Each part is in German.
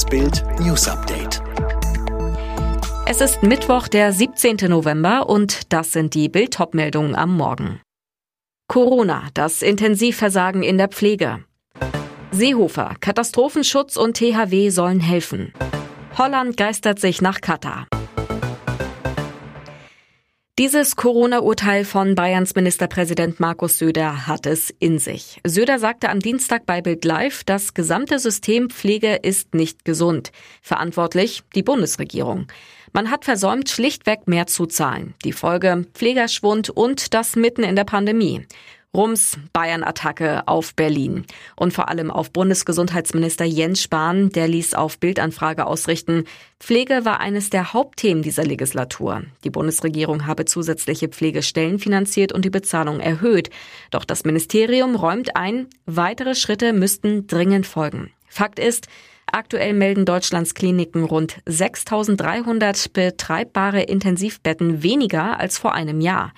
Das Bild News Update. Es ist Mittwoch, der 17. November und das sind die Bild meldungen am Morgen. Corona, das Intensivversagen in der Pflege. Seehofer, Katastrophenschutz und THW sollen helfen. Holland geistert sich nach Katar. Dieses Corona-Urteil von Bayerns Ministerpräsident Markus Söder hat es in sich. Söder sagte am Dienstag bei Bild Live, das gesamte System Pflege ist nicht gesund. Verantwortlich die Bundesregierung. Man hat versäumt, schlichtweg mehr zu zahlen. Die Folge Pflegerschwund und das mitten in der Pandemie. Rums Bayern-Attacke auf Berlin und vor allem auf Bundesgesundheitsminister Jens Spahn, der ließ auf Bildanfrage ausrichten, Pflege war eines der Hauptthemen dieser Legislatur. Die Bundesregierung habe zusätzliche Pflegestellen finanziert und die Bezahlung erhöht. Doch das Ministerium räumt ein, weitere Schritte müssten dringend folgen. Fakt ist, Aktuell melden Deutschlands Kliniken rund 6300 betreibbare Intensivbetten weniger als vor einem Jahr.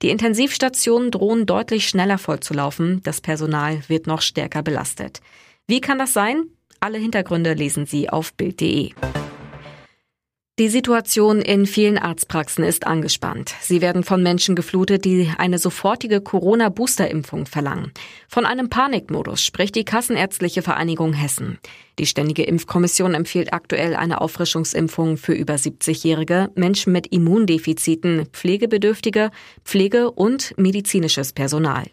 Die Intensivstationen drohen deutlich schneller vollzulaufen. Das Personal wird noch stärker belastet. Wie kann das sein? Alle Hintergründe lesen Sie auf Bild.de. Die Situation in vielen Arztpraxen ist angespannt. Sie werden von Menschen geflutet, die eine sofortige Corona-Booster-Impfung verlangen. Von einem Panikmodus spricht die Kassenärztliche Vereinigung Hessen. Die Ständige Impfkommission empfiehlt aktuell eine Auffrischungsimpfung für über 70-Jährige, Menschen mit Immundefiziten, Pflegebedürftige, Pflege und medizinisches Personal.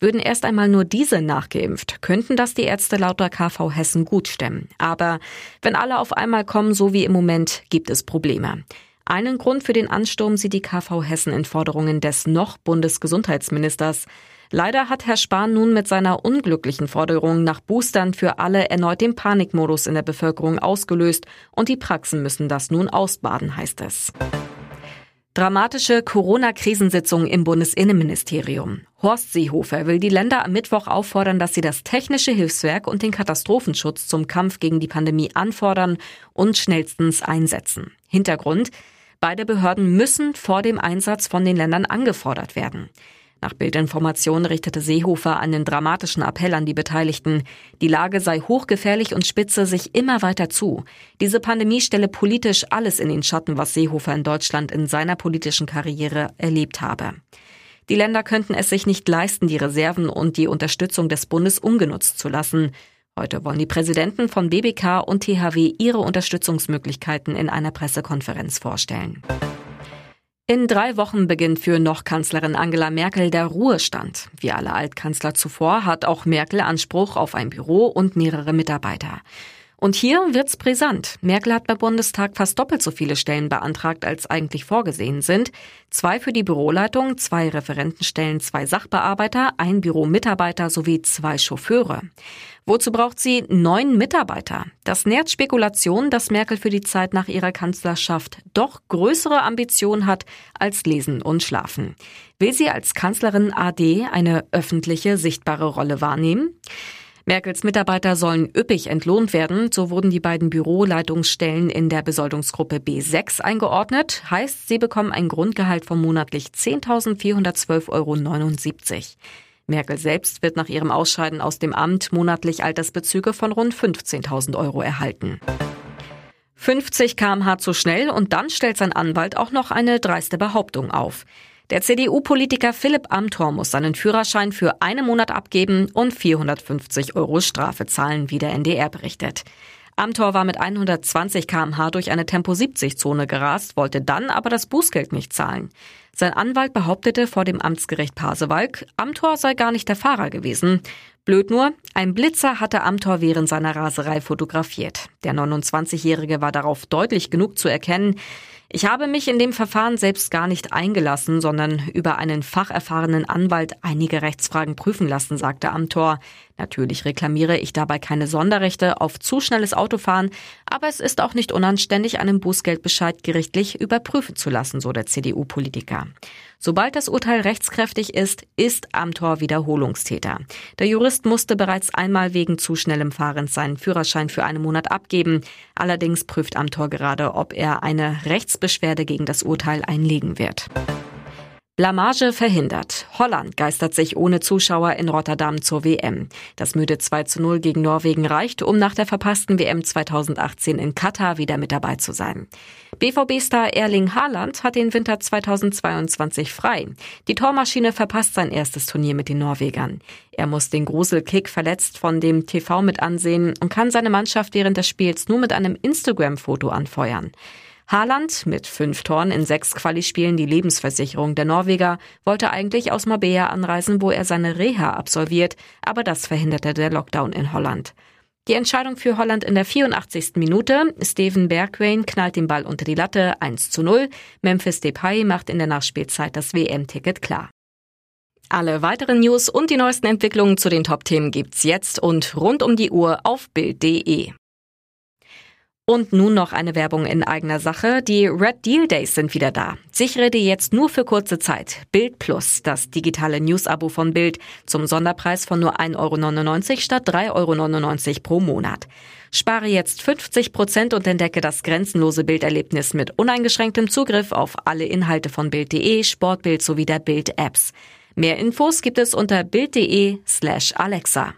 Würden erst einmal nur diese nachgeimpft, könnten das die Ärzte laut der KV Hessen gut stemmen. Aber wenn alle auf einmal kommen, so wie im Moment, gibt es Probleme. Einen Grund für den Ansturm sieht die KV Hessen in Forderungen des noch Bundesgesundheitsministers. Leider hat Herr Spahn nun mit seiner unglücklichen Forderung nach Boostern für alle erneut den Panikmodus in der Bevölkerung ausgelöst und die Praxen müssen das nun ausbaden, heißt es. Dramatische Corona-Krisensitzung im Bundesinnenministerium. Horst Seehofer will die Länder am Mittwoch auffordern, dass sie das technische Hilfswerk und den Katastrophenschutz zum Kampf gegen die Pandemie anfordern und schnellstens einsetzen. Hintergrund Beide Behörden müssen vor dem Einsatz von den Ländern angefordert werden. Nach Bildinformation richtete Seehofer einen dramatischen Appell an die Beteiligten. Die Lage sei hochgefährlich und spitze sich immer weiter zu. Diese Pandemie stelle politisch alles in den Schatten, was Seehofer in Deutschland in seiner politischen Karriere erlebt habe. Die Länder könnten es sich nicht leisten, die Reserven und die Unterstützung des Bundes ungenutzt zu lassen. Heute wollen die Präsidenten von BBK und THW ihre Unterstützungsmöglichkeiten in einer Pressekonferenz vorstellen. In drei Wochen beginnt für noch Kanzlerin Angela Merkel der Ruhestand. Wie alle Altkanzler zuvor hat auch Merkel Anspruch auf ein Büro und mehrere Mitarbeiter. Und hier wird's brisant. Merkel hat beim Bundestag fast doppelt so viele Stellen beantragt, als eigentlich vorgesehen sind. Zwei für die Büroleitung, zwei Referentenstellen, zwei Sachbearbeiter, ein Büromitarbeiter sowie zwei Chauffeure. Wozu braucht sie neun Mitarbeiter? Das nährt Spekulation, dass Merkel für die Zeit nach ihrer Kanzlerschaft doch größere Ambitionen hat als Lesen und Schlafen. Will sie als Kanzlerin AD eine öffentliche, sichtbare Rolle wahrnehmen? Merkels Mitarbeiter sollen üppig entlohnt werden. So wurden die beiden Büroleitungsstellen in der Besoldungsgruppe B6 eingeordnet. Heißt, sie bekommen ein Grundgehalt von monatlich 10.412,79 Euro. Merkel selbst wird nach ihrem Ausscheiden aus dem Amt monatlich Altersbezüge von rund 15.000 Euro erhalten. 50 kmh zu schnell und dann stellt sein Anwalt auch noch eine dreiste Behauptung auf. Der CDU-Politiker Philipp Amthor muss seinen Führerschein für einen Monat abgeben und 450 Euro Strafe zahlen, wie der NDR berichtet. Amthor war mit 120 kmh durch eine Tempo-70-Zone gerast, wollte dann aber das Bußgeld nicht zahlen. Sein Anwalt behauptete vor dem Amtsgericht Pasewalk, Amthor sei gar nicht der Fahrer gewesen. Blöd nur, ein Blitzer hatte Amthor während seiner Raserei fotografiert. Der 29-Jährige war darauf deutlich genug zu erkennen. Ich habe mich in dem Verfahren selbst gar nicht eingelassen, sondern über einen facherfahrenen Anwalt einige Rechtsfragen prüfen lassen, sagte Amthor. Natürlich reklamiere ich dabei keine Sonderrechte auf zu schnelles Autofahren, aber es ist auch nicht unanständig, einen Bußgeldbescheid gerichtlich überprüfen zu lassen, so der CDU-Politiker. Sobald das Urteil rechtskräftig ist, ist Amthor Wiederholungstäter. Der Jurist musste bereits einmal wegen zu schnellem Fahrens seinen Führerschein für einen Monat abgeben. Allerdings prüft Amthor gerade, ob er eine Rechtsbeschwerde gegen das Urteil einlegen wird. Blamage verhindert. Holland geistert sich ohne Zuschauer in Rotterdam zur WM. Das müde 2 zu 0 gegen Norwegen reicht, um nach der verpassten WM 2018 in Katar wieder mit dabei zu sein. BVB-Star Erling Haaland hat den Winter 2022 frei. Die Tormaschine verpasst sein erstes Turnier mit den Norwegern. Er muss den Gruselkick verletzt von dem TV mit ansehen und kann seine Mannschaft während des Spiels nur mit einem Instagram-Foto anfeuern. Haaland mit fünf Toren in sechs Qualispielen die Lebensversicherung der Norweger wollte eigentlich aus Marbella anreisen, wo er seine Reha absolviert, aber das verhinderte der Lockdown in Holland. Die Entscheidung für Holland in der 84. Minute. Steven Bergwijn knallt den Ball unter die Latte 1 zu 0. Memphis Depay macht in der Nachspielzeit das WM-Ticket klar. Alle weiteren News und die neuesten Entwicklungen zu den Top-Themen gibt's jetzt und rund um die Uhr auf Bild.de. Und nun noch eine Werbung in eigener Sache. Die Red Deal Days sind wieder da. Sichere dir jetzt nur für kurze Zeit Bild Plus, das digitale News-Abo von Bild, zum Sonderpreis von nur 1,99 Euro statt 3,99 Euro pro Monat. Spare jetzt 50 Prozent und entdecke das grenzenlose Bilderlebnis mit uneingeschränktem Zugriff auf alle Inhalte von Bild.de, Sportbild sowie der Bild-Apps. Mehr Infos gibt es unter Bild.de slash Alexa.